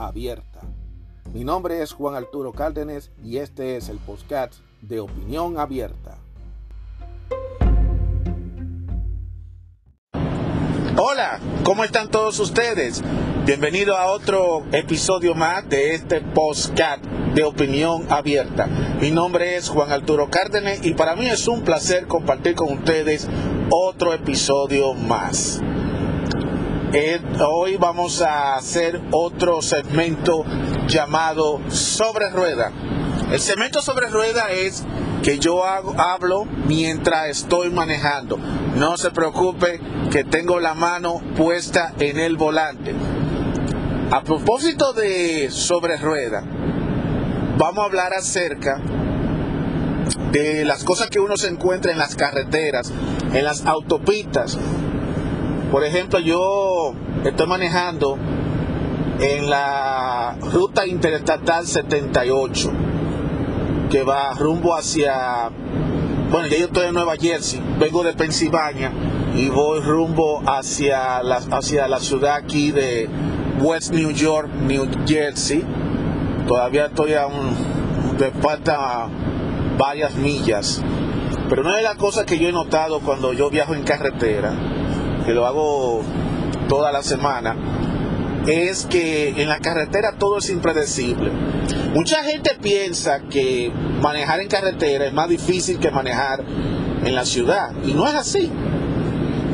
abierta. Mi nombre es Juan Arturo Cárdenas y este es el podcast de Opinión Abierta. Hola, ¿cómo están todos ustedes? Bienvenido a otro episodio más de este podcast de opinión abierta. Mi nombre es Juan Arturo Cárdenas y para mí es un placer compartir con ustedes otro episodio más. Eh, hoy vamos a hacer otro segmento llamado Sobre Rueda. El segmento sobre rueda es que yo hablo mientras estoy manejando. No se preocupe que tengo la mano puesta en el volante. A propósito de sobre rueda, vamos a hablar acerca de las cosas que uno se encuentra en las carreteras, en las autopistas. Por ejemplo, yo estoy manejando en la ruta interestatal 78 que va rumbo hacia, bueno, ya yo estoy en Nueva Jersey, vengo de Pensilvania y voy rumbo hacia la, hacia la ciudad aquí de West New York, New Jersey. Todavía estoy a un, de falta varias millas. Pero una de las cosas que yo he notado cuando yo viajo en carretera, que lo hago toda la semana, es que en la carretera todo es impredecible. Mucha gente piensa que manejar en carretera es más difícil que manejar en la ciudad y no es así.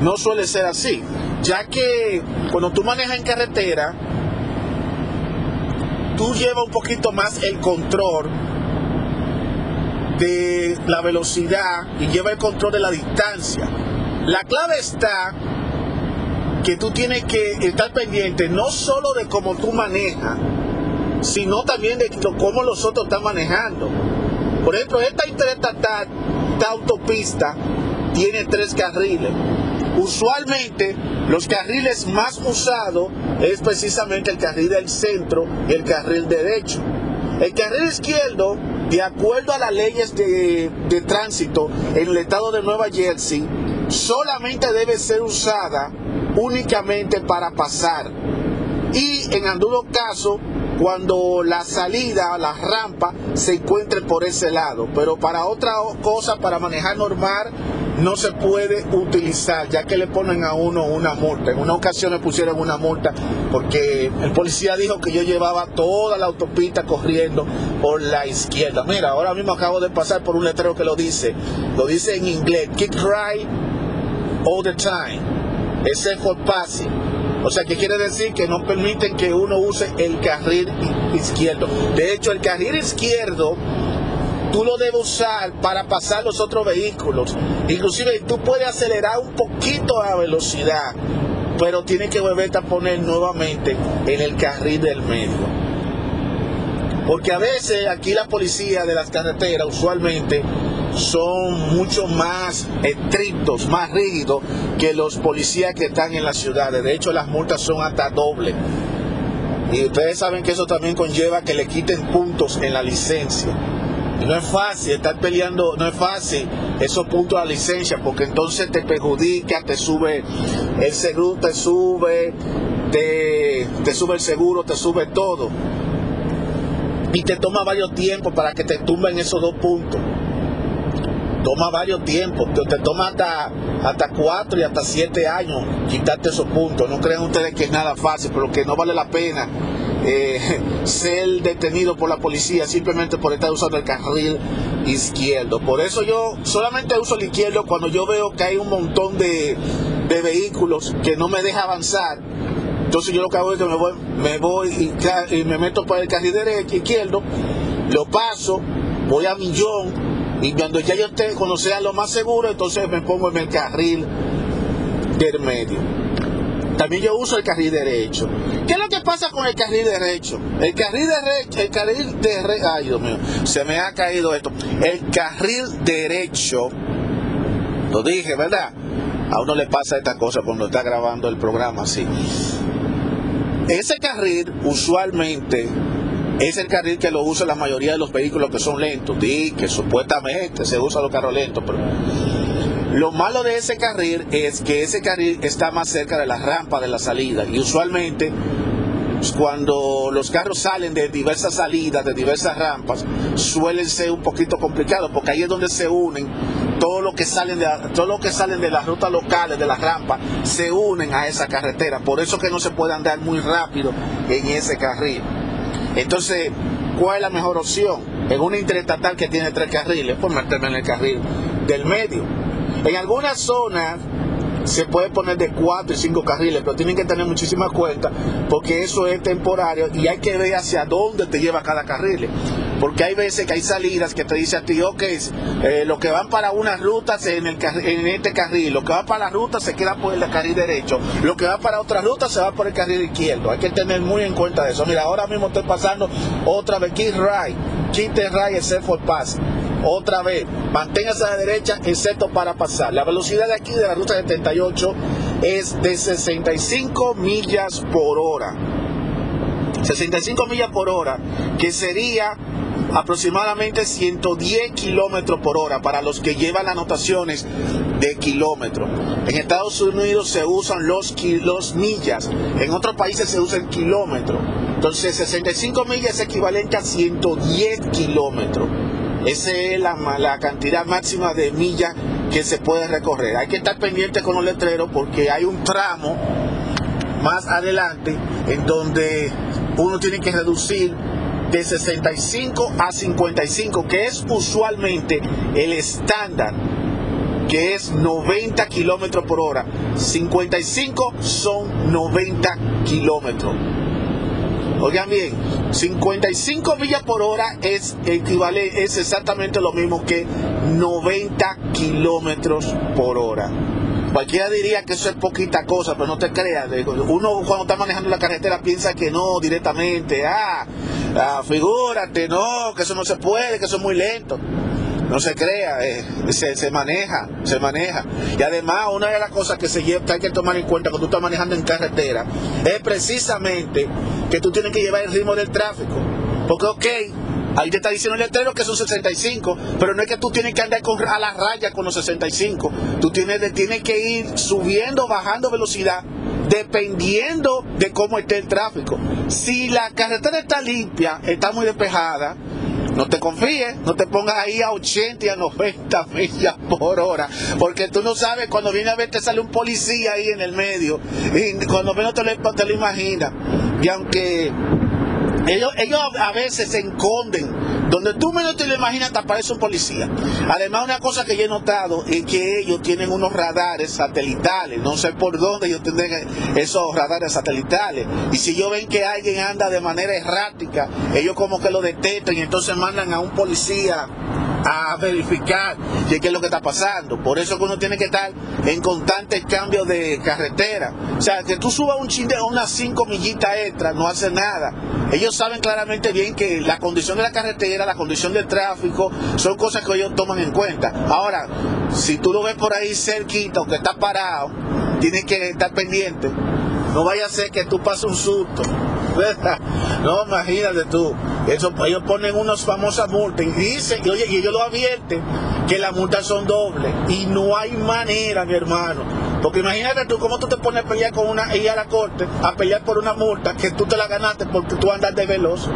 No suele ser así, ya que cuando tú manejas en carretera, tú llevas un poquito más el control de la velocidad y lleva el control de la distancia. La clave está que tú tienes que estar pendiente no solo de cómo tú manejas, sino también de cómo los otros están manejando. Por ejemplo, esta autopista, tiene tres carriles. Usualmente los carriles más usados es precisamente el carril del centro y el carril derecho. El carril izquierdo, de acuerdo a las leyes de, de tránsito en el estado de Nueva Jersey, solamente debe ser usada únicamente para pasar. Y en algunos casos, cuando la salida, la rampa, se encuentre por ese lado. Pero para otra cosa, para manejar normal, no se puede utilizar, ya que le ponen a uno una multa. En una ocasión me pusieron una multa porque el policía dijo que yo llevaba toda la autopista corriendo por la izquierda. Mira, ahora mismo acabo de pasar por un letrero que lo dice. Lo dice en inglés, kick right all the time ese for passing. O sea, que quiere decir que no permiten que uno use el carril izquierdo. De hecho, el carril izquierdo tú lo debes usar para pasar los otros vehículos. Inclusive tú puedes acelerar un poquito la velocidad, pero tienes que volverte a poner nuevamente en el carril del medio. Porque a veces aquí la policía de las carreteras usualmente son mucho más estrictos, más rígidos que los policías que están en las ciudades. De hecho, las multas son hasta doble. Y ustedes saben que eso también conlleva que le quiten puntos en la licencia. Y no es fácil estar peleando, no es fácil esos puntos la licencia, porque entonces te perjudica, te sube el seguro, te sube, te, te sube el seguro, te sube todo. Y te toma varios tiempos para que te tumben esos dos puntos toma varios tiempos, te, toma hasta, hasta cuatro y hasta siete años quitarte esos puntos. No crean ustedes que es nada fácil, pero que no vale la pena eh, ser detenido por la policía simplemente por estar usando el carril izquierdo. Por eso yo solamente uso el izquierdo cuando yo veo que hay un montón de, vehículos que no me deja avanzar. Entonces yo lo que hago es que me voy, me voy y, y me meto para el carril derecho, izquierdo, lo paso, voy a millón y cuando ya yo esté, cuando sea lo más seguro, entonces me pongo en el carril del medio. también yo uso el carril derecho. ¿Qué es lo que pasa con el carril derecho? El carril derecho, el carril derecho, ay Dios mío, se me ha caído esto. El carril derecho, lo dije, ¿verdad? A uno le pasa esta cosa cuando está grabando el programa así. Ese carril usualmente es el carril que lo usa la mayoría de los vehículos que son lentos. Di que supuestamente se usa los carros lentos, pero lo malo de ese carril es que ese carril está más cerca de la rampa de la salida y usualmente cuando los carros salen de diversas salidas, de diversas rampas, suelen ser un poquito complicados porque ahí es donde se unen todo lo que salen de todo lo que salen de las rutas locales, de las rampas, se unen a esa carretera. Por eso que no se puede andar muy rápido en ese carril. Entonces, ¿cuál es la mejor opción? En una interestatal que tiene tres carriles, pues meterme en el carril del medio. En algunas zonas se puede poner de cuatro y cinco carriles, pero tienen que tener muchísima cuenta porque eso es temporario y hay que ver hacia dónde te lleva cada carril. Porque hay veces que hay salidas que te dicen a ti, ok, eh, lo que van para unas rutas en, el, en este carril, lo que va para la ruta se queda por el carril derecho, lo que va para otra ruta se va por el carril izquierdo. Hay que tener muy en cuenta eso. Mira, ahora mismo estoy pasando otra vez, Keep Right, Keep the Right, except for pass. Otra vez, manténgase a la derecha, excepto para pasar. La velocidad de aquí de la ruta 78 es de 65 millas por hora. 65 millas por hora, que sería aproximadamente 110 kilómetros por hora para los que llevan las notaciones de kilómetros. En Estados Unidos se usan los, los millas, en otros países se usa el kilómetro. Entonces 65 millas es equivalente a 110 kilómetros. Esa es la, la cantidad máxima de millas que se puede recorrer. Hay que estar pendiente con los letreros porque hay un tramo más adelante en donde uno tiene que reducir de 65 a 55, que es usualmente el estándar, que es 90 kilómetros por hora. 55 son 90 kilómetros. Oigan bien, 55 millas por hora es equivale, es exactamente lo mismo que 90 kilómetros por hora. Cualquiera diría que eso es poquita cosa, pero no te creas. Uno cuando está manejando la carretera piensa que no directamente. Ah, ah figúrate, no, que eso no se puede, que eso es muy lento. No se crea, eh, se, maneja, se maneja. Y además, una de las cosas que, se que hay que tomar en cuenta cuando tú estás manejando en carretera es precisamente que tú tienes que llevar el ritmo del tráfico. Porque, ok, Ahí te está diciendo el letrero que son 65, pero no es que tú tienes que andar a la raya con los 65. Tú tienes, tienes que ir subiendo, bajando velocidad, dependiendo de cómo esté el tráfico. Si la carretera está limpia, está muy despejada, no te confíes, no te pongas ahí a 80 y a 90 millas por hora, porque tú no sabes cuando viene a ver te sale un policía ahí en el medio, y cuando menos te lo, te lo imaginas. Y aunque ellos, a veces se esconden. Donde tú menos te lo imaginas, te aparece un policía. Además, una cosa que yo he notado es que ellos tienen unos radares satelitales. No sé por dónde ellos tendrán esos radares satelitales. Y si ellos ven que alguien anda de manera errática, ellos como que lo detectan y entonces mandan a un policía a verificar qué es lo que está pasando. Por eso que uno tiene que estar en constante cambio de carretera. O sea, que tú subas un chinde unas 5 millitas extra no hace nada. Ellos saben claramente bien que la condición de la carretera, la condición del tráfico, son cosas que ellos toman en cuenta. Ahora, si tú lo ves por ahí cerquita o que está parado, tienes que estar pendiente. No vaya a ser que tú pases un susto. No, imagínate tú. Eso, ellos ponen unas famosas multas y dicen, y, oye, y ellos lo advierten que las multas son dobles. Y no hay manera, mi hermano. Porque imagínate tú cómo tú te pones a pelear con una, y a la corte, a pelear por una multa que tú te la ganaste porque tú andas de veloz.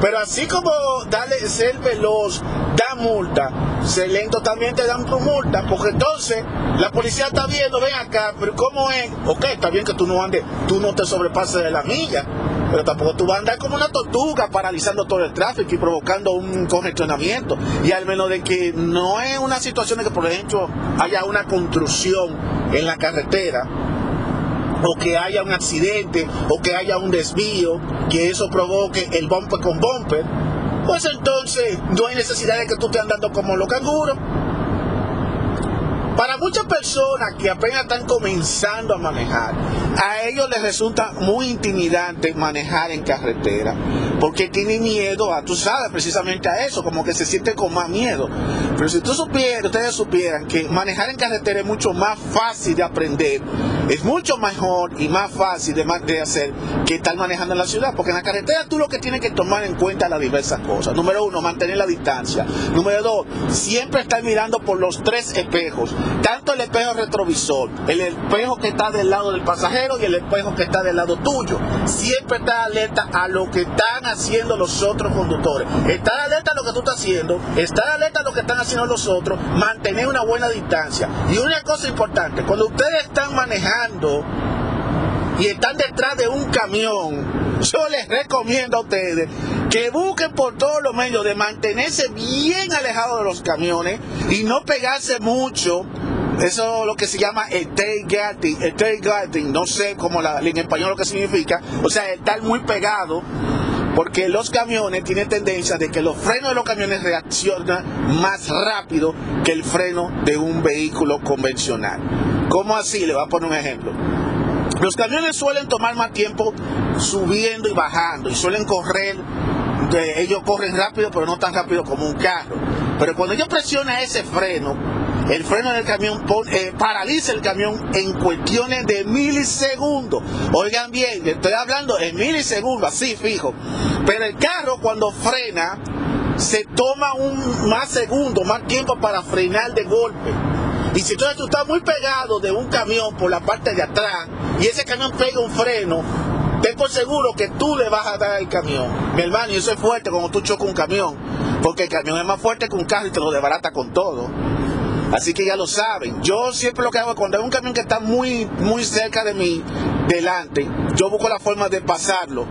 Pero así como darle, ser veloz da multa, ser lento también te dan tu multa, porque entonces la policía está viendo, ven acá, pero ¿cómo es? Ok, está bien que tú no andes, tú no te sobrepases de la milla, pero tampoco tú vas a andar como una tortuga paralizando todo el tráfico y provocando un congestionamiento. Y al menos de que no es una situación de que, por ejemplo, haya una construcción en la carretera, o que haya un accidente o que haya un desvío, que eso provoque el bumper con bumper, pues entonces no hay necesidad de que tú estés andando como los canguros. Para muchas personas que apenas están comenzando a manejar, a ellos les resulta muy intimidante manejar en carretera, porque tienen miedo a, tú sabes, precisamente a eso, como que se sienten con más miedo. Pero si tú supieras, ustedes supieran que manejar en carretera es mucho más fácil de aprender, es mucho mejor y más fácil de, hacer que estar manejando en la ciudad, porque en la carretera tú lo que tienes que tomar en cuenta las diversas cosas. Número uno, mantener la distancia. Número dos, siempre estar mirando por los tres espejos, tanto el espejo retrovisor, el espejo que está del lado del pasajero y el espejo que está del lado tuyo. Siempre estar alerta a lo que están haciendo los otros conductores. Estar alerta a lo que tú estás haciendo, estar alerta a lo que están haciendo los otros, mantener una buena distancia. Y una cosa importante, cuando ustedes están manejando y están detrás de un camión, yo les recomiendo a ustedes que busquen por todos los medios de mantenerse bien alejados de los camiones y no pegarse mucho. Eso es lo que se llama tailgating, tailgating, no sé cómo en español lo que significa, o sea, estar muy pegado porque los camiones tienen tendencia de que los frenos de los camiones reaccionan más rápido que el freno de un vehículo convencional. ¿Cómo así? Le voy a poner un ejemplo. Los camiones suelen tomar más tiempo subiendo y bajando y suelen correr, ellos corren rápido pero no tan rápido como un carro. Pero cuando ellos presionan ese freno, el freno del camión eh, paraliza el camión en cuestiones de milisegundos. Oigan bien, estoy hablando en milisegundos, así fijo. Pero el carro cuando frena se toma un más segundo, más tiempo para frenar de golpe. Y si entonces tú estás muy pegado de un camión por la parte de atrás y ese camión pega un freno, ten por seguro que tú le vas a dar al camión. Mi hermano, y eso es fuerte cuando tú chocas un camión, porque el camión es más fuerte que un carro y te lo desbarata con todo. Así que ya lo saben. Yo siempre lo que hago cuando hay un camión que está muy, muy cerca de mí, delante, yo busco la forma de pasarlo.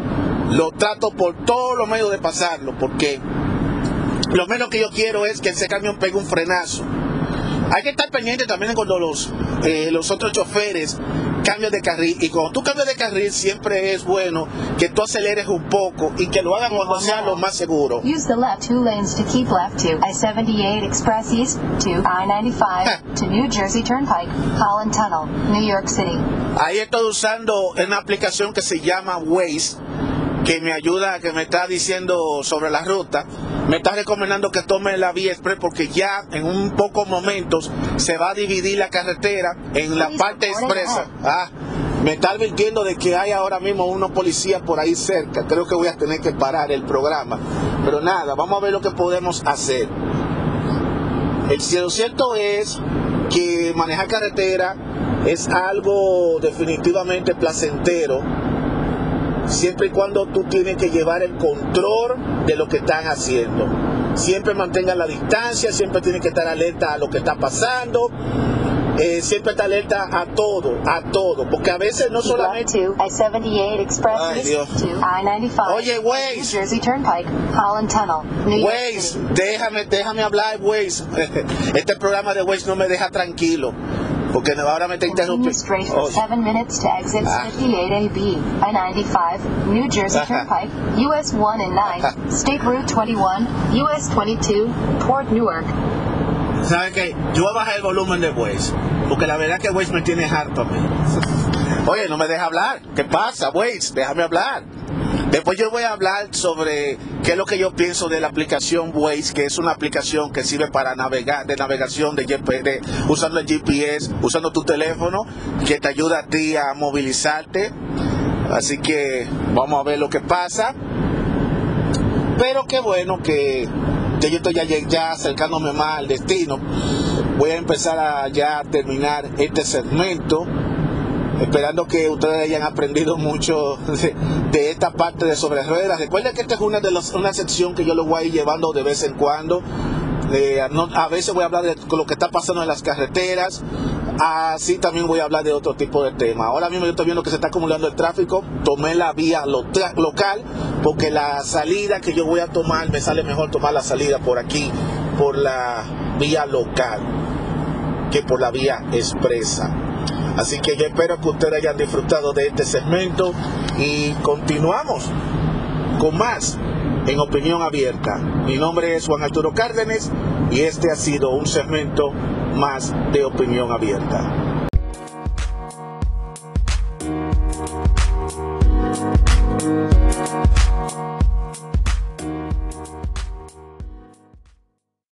Lo trato por todos los medios de pasarlo, porque lo menos que yo quiero es que ese camión pegue un frenazo. Hay que estar pendiente también cuando los, eh, los otros choferes cambian de carril. Y cuando tú cambias de carril, siempre es bueno que tú aceleres un poco y que lo hagan cuando sea lo más seguro. Use the left two lanes to keep left to I-78 Express East to I-95 to New Jersey Turnpike, Holland Tunnel, New York City. Ahí estoy usando una aplicación que se llama Waze que me ayuda, que me está diciendo sobre la ruta, me está recomendando que tome la vía express porque ya en un pocos momentos se va a dividir la carretera en la parte expresa. Ah, me está advirtiendo de que hay ahora mismo unos policías por ahí cerca. Creo que voy a tener que parar el programa. Pero nada, vamos a ver lo que podemos hacer. El cierto es que manejar carretera es algo definitivamente placentero siempre y cuando tú tienes que llevar el control de lo que están haciendo. Siempre mantenga la distancia, siempre tienes que estar alerta a lo que está pasando. Eh, siempre estar alerta a todo, a todo, porque a veces no solamente... I-78 Express Ay, Dios. I-95 Oye, Waze. Waze, déjame, déjame hablar, Waze. Este programa de Waze no me deja tranquilo, porque ahora me está interrumpiendo. straight for Oye. 7 minutes to exit Ah. 58AB, I-95, New Jersey. Turnpike, US 1 and 9, State Route 21, US 22, Port Newark. ¿Saben qué? Yo voy a bajar el volumen de Waze, porque la verdad que Waze me tiene harto a mí. Oye, no me deja hablar. ¿Qué pasa, Waze? Déjame hablar. Después yo voy a hablar sobre qué es lo que yo pienso de la aplicación Waze, que es una aplicación que sirve para navegar, de navegación de GPS, usando el GPS, usando tu teléfono, que te ayuda a ti a movilizarte. Así que vamos a ver lo que pasa. Pero qué bueno que yo estoy ya, ya acercándome más al destino. Voy a empezar a ya terminar este segmento. Esperando que ustedes hayan aprendido mucho de, esta parte de sobre ruedas. Recuerden que esta es una de las, una sección que yo lo voy a ir llevando de vez en cuando. Eh, a veces voy a hablar de lo que está pasando en las carreteras. Así también voy a hablar de otro tipo de temas. Ahora mismo yo estoy viendo que se está acumulando el tráfico. Tomé la vía local porque la salida que yo voy a tomar me sale mejor tomar la salida por aquí, por la vía local, que por la vía expresa. Así que yo espero que ustedes hayan disfrutado de este segmento y continuamos con más en Opinión Abierta. Mi nombre es Juan Arturo Cárdenas y este ha sido un segmento más de opinión abierta.